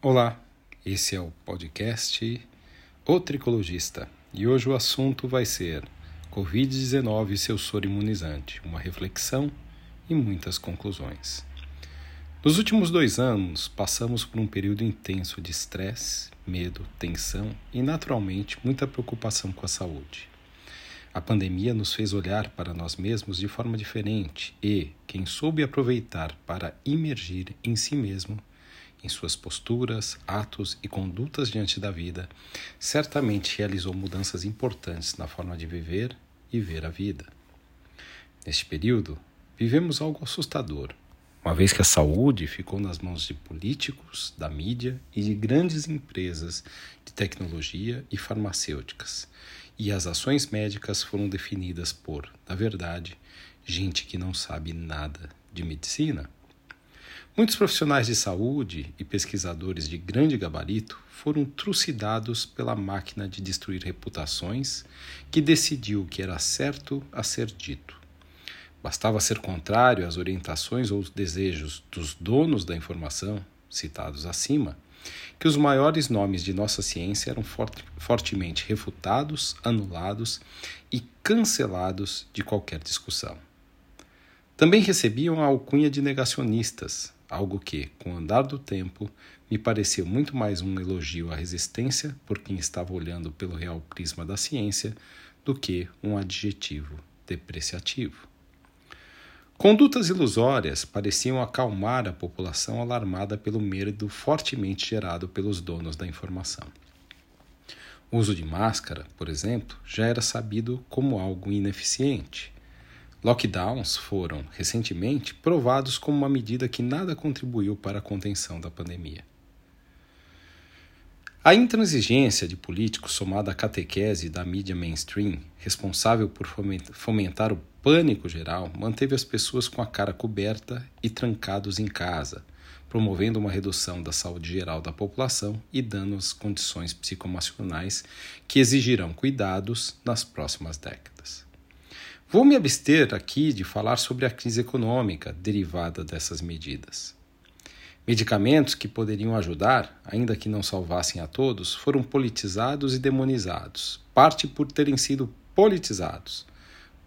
Olá, esse é o podcast O Tricologista e hoje o assunto vai ser Covid-19 e seu soro imunizante, uma reflexão e muitas conclusões. Nos últimos dois anos, passamos por um período intenso de estresse, medo, tensão e, naturalmente, muita preocupação com a saúde. A pandemia nos fez olhar para nós mesmos de forma diferente e, quem soube aproveitar para imergir em si mesmo, em suas posturas, atos e condutas diante da vida, certamente realizou mudanças importantes na forma de viver e ver a vida. Neste período, vivemos algo assustador, uma vez que a saúde ficou nas mãos de políticos, da mídia e de grandes empresas de tecnologia e farmacêuticas, e as ações médicas foram definidas por, na verdade, gente que não sabe nada de medicina. Muitos profissionais de saúde e pesquisadores de grande gabarito foram trucidados pela máquina de destruir reputações que decidiu que era certo a ser dito. Bastava ser contrário às orientações ou desejos dos donos da informação, citados acima, que os maiores nomes de nossa ciência eram forte, fortemente refutados, anulados e cancelados de qualquer discussão. Também recebiam a alcunha de negacionistas, algo que, com o andar do tempo, me pareceu muito mais um elogio à resistência por quem estava olhando pelo real prisma da ciência do que um adjetivo depreciativo. Condutas ilusórias pareciam acalmar a população alarmada pelo medo fortemente gerado pelos donos da informação. O uso de máscara, por exemplo, já era sabido como algo ineficiente Lockdowns foram, recentemente, provados como uma medida que nada contribuiu para a contenção da pandemia. A intransigência de políticos somada à catequese da mídia mainstream, responsável por fomentar o pânico geral, manteve as pessoas com a cara coberta e trancados em casa, promovendo uma redução da saúde geral da população e dando as condições psicoemocionais que exigirão cuidados nas próximas décadas. Vou me abster aqui de falar sobre a crise econômica derivada dessas medidas. Medicamentos que poderiam ajudar, ainda que não salvassem a todos, foram politizados e demonizados, parte por terem sido politizados,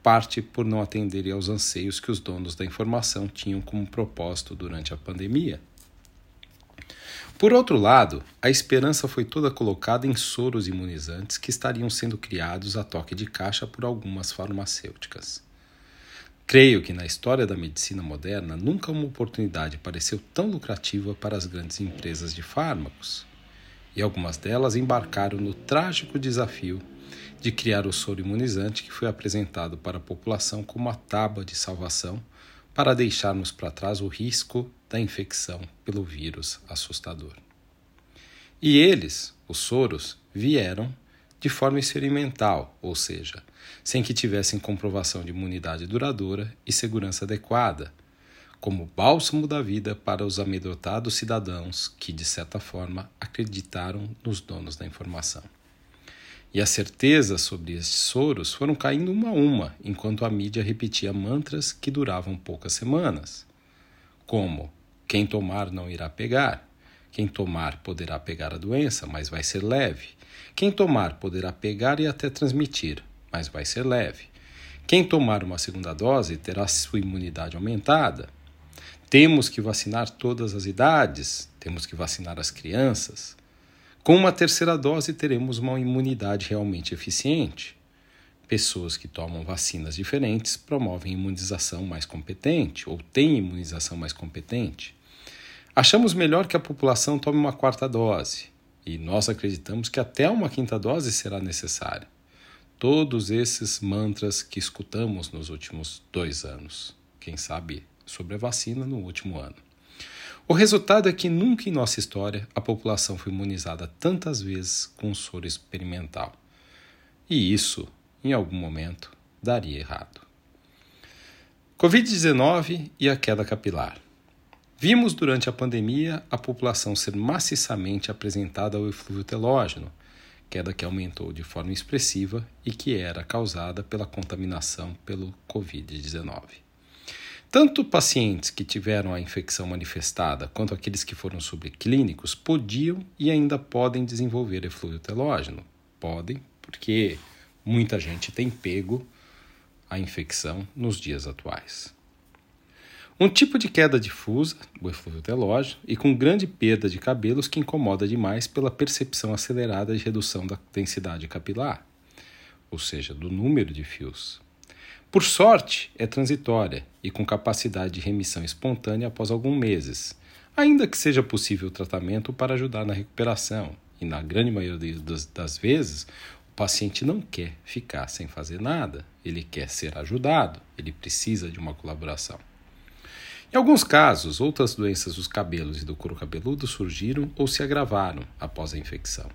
parte por não atenderem aos anseios que os donos da informação tinham como propósito durante a pandemia. Por outro lado, a esperança foi toda colocada em soros imunizantes que estariam sendo criados a toque de caixa por algumas farmacêuticas. Creio que na história da medicina moderna nunca uma oportunidade pareceu tão lucrativa para as grandes empresas de fármacos, e algumas delas embarcaram no trágico desafio de criar o soro imunizante que foi apresentado para a população como a tábua de salvação para deixarmos para trás o risco da infecção pelo vírus assustador. E eles, os soros, vieram de forma experimental, ou seja, sem que tivessem comprovação de imunidade duradoura e segurança adequada, como bálsamo da vida para os amedrontados cidadãos que, de certa forma, acreditaram nos donos da informação. E as certezas sobre estes soros foram caindo uma a uma, enquanto a mídia repetia mantras que duravam poucas semanas, como quem tomar não irá pegar, quem tomar poderá pegar a doença, mas vai ser leve. Quem tomar poderá pegar e até transmitir, mas vai ser leve. Quem tomar uma segunda dose terá sua imunidade aumentada. Temos que vacinar todas as idades, temos que vacinar as crianças. Com uma terceira dose, teremos uma imunidade realmente eficiente. Pessoas que tomam vacinas diferentes promovem imunização mais competente ou têm imunização mais competente. Achamos melhor que a população tome uma quarta dose e nós acreditamos que até uma quinta dose será necessária. Todos esses mantras que escutamos nos últimos dois anos, quem sabe sobre a vacina no último ano. O resultado é que nunca em nossa história a população foi imunizada tantas vezes com soro experimental. E isso, em algum momento, daria errado. Covid-19 e a queda capilar. Vimos durante a pandemia a população ser maciçamente apresentada ao eflúvio telógeno, queda que aumentou de forma expressiva e que era causada pela contaminação pelo Covid-19. Tanto pacientes que tiveram a infecção manifestada quanto aqueles que foram subclínicos podiam e ainda podem desenvolver eflúvio telógeno. Podem, porque muita gente tem pego a infecção nos dias atuais. Um tipo de queda difusa, o eflúvio telógeno, e com grande perda de cabelos que incomoda demais pela percepção acelerada de redução da densidade capilar, ou seja, do número de fios. Por sorte, é transitória e com capacidade de remissão espontânea após alguns meses, ainda que seja possível tratamento para ajudar na recuperação, e na grande maioria das vezes, o paciente não quer ficar sem fazer nada, ele quer ser ajudado, ele precisa de uma colaboração. Em alguns casos, outras doenças dos cabelos e do couro cabeludo surgiram ou se agravaram após a infecção.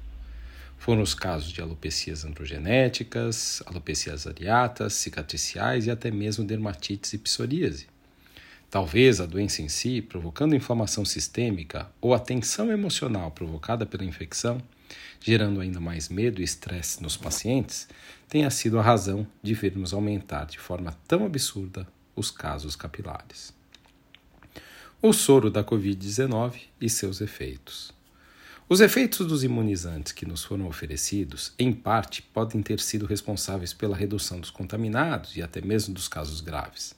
Foram os casos de alopecias androgenéticas, alopecias areatas, cicatriciais e até mesmo dermatites e psoríase. Talvez a doença em si, provocando inflamação sistêmica ou a tensão emocional provocada pela infecção, gerando ainda mais medo e estresse nos pacientes, tenha sido a razão de vermos aumentar de forma tão absurda os casos capilares o soro da Covid-19 e seus efeitos. Os efeitos dos imunizantes que nos foram oferecidos, em parte, podem ter sido responsáveis pela redução dos contaminados e até mesmo dos casos graves.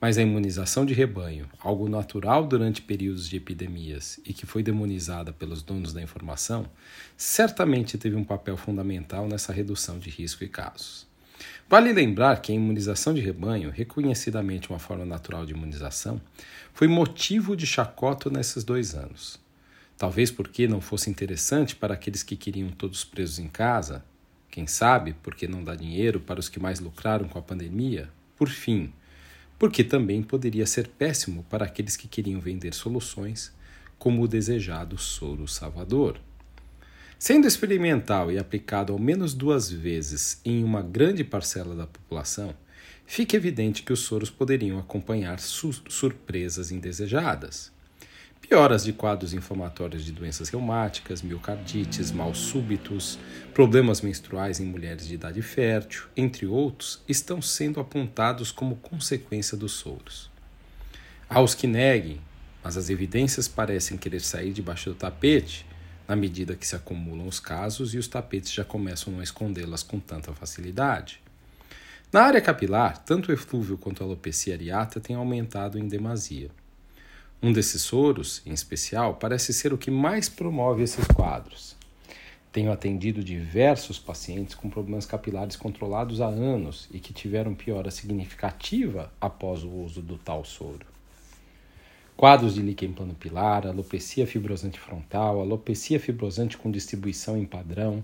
Mas a imunização de rebanho, algo natural durante períodos de epidemias e que foi demonizada pelos donos da informação, certamente teve um papel fundamental nessa redução de risco e casos. Vale lembrar que a imunização de rebanho, reconhecidamente uma forma natural de imunização, foi motivo de chacota nesses dois anos. Talvez porque não fosse interessante para aqueles que queriam todos presos em casa, quem sabe porque não dá dinheiro para os que mais lucraram com a pandemia, por fim, porque também poderia ser péssimo para aqueles que queriam vender soluções, como o desejado soro salvador. Sendo experimental e aplicado ao menos duas vezes em uma grande parcela da população, fica evidente que os soros poderiam acompanhar su surpresas indesejadas. Pioras de quadros inflamatórios de doenças reumáticas, miocardites, mal súbitos, problemas menstruais em mulheres de idade fértil, entre outros, estão sendo apontados como consequência dos soros. Há os que neguem, mas as evidências parecem querer sair debaixo do tapete na medida que se acumulam os casos e os tapetes já começam a escondê-las com tanta facilidade. Na área capilar, tanto o eflúvio quanto a alopecia areata têm aumentado em demasia. Um desses soros, em especial, parece ser o que mais promove esses quadros. Tenho atendido diversos pacientes com problemas capilares controlados há anos e que tiveram piora significativa após o uso do tal soro quadros de líquen plano pilar, alopecia fibrosante frontal, alopecia fibrosante com distribuição em padrão,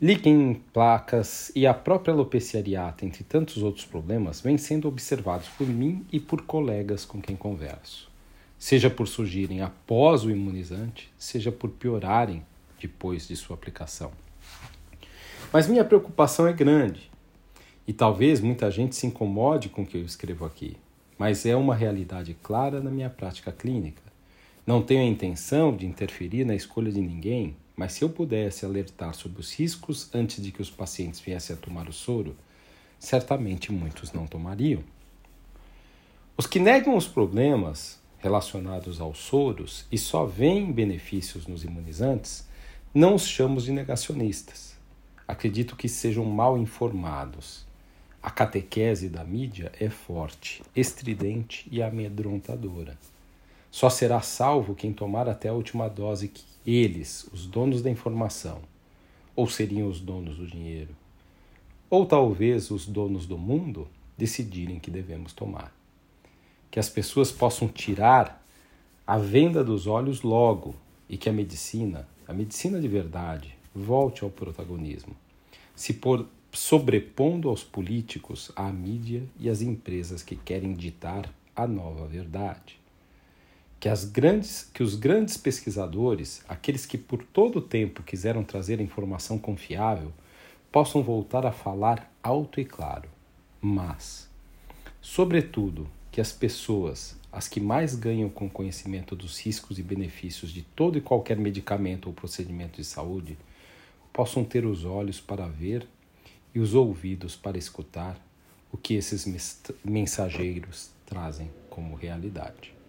líquen em placas e a própria alopecia areata, entre tantos outros problemas, vêm sendo observados por mim e por colegas com quem converso. Seja por surgirem após o imunizante, seja por piorarem depois de sua aplicação. Mas minha preocupação é grande e talvez muita gente se incomode com o que eu escrevo aqui mas é uma realidade clara na minha prática clínica. Não tenho a intenção de interferir na escolha de ninguém, mas se eu pudesse alertar sobre os riscos antes de que os pacientes viessem a tomar o soro, certamente muitos não tomariam. Os que negam os problemas relacionados aos soros e só veem benefícios nos imunizantes, não os chamo de negacionistas. Acredito que sejam mal informados a catequese da mídia é forte, estridente e amedrontadora. Só será salvo quem tomar até a última dose que eles, os donos da informação, ou seriam os donos do dinheiro, ou talvez os donos do mundo, decidirem que devemos tomar. Que as pessoas possam tirar a venda dos olhos logo e que a medicina, a medicina de verdade, volte ao protagonismo. Se por sobrepondo aos políticos, à mídia e às empresas que querem ditar a nova verdade. Que, as grandes, que os grandes pesquisadores, aqueles que por todo o tempo quiseram trazer informação confiável, possam voltar a falar alto e claro. Mas, sobretudo, que as pessoas, as que mais ganham com conhecimento dos riscos e benefícios de todo e qualquer medicamento ou procedimento de saúde, possam ter os olhos para ver e os ouvidos para escutar o que esses mensageiros trazem como realidade.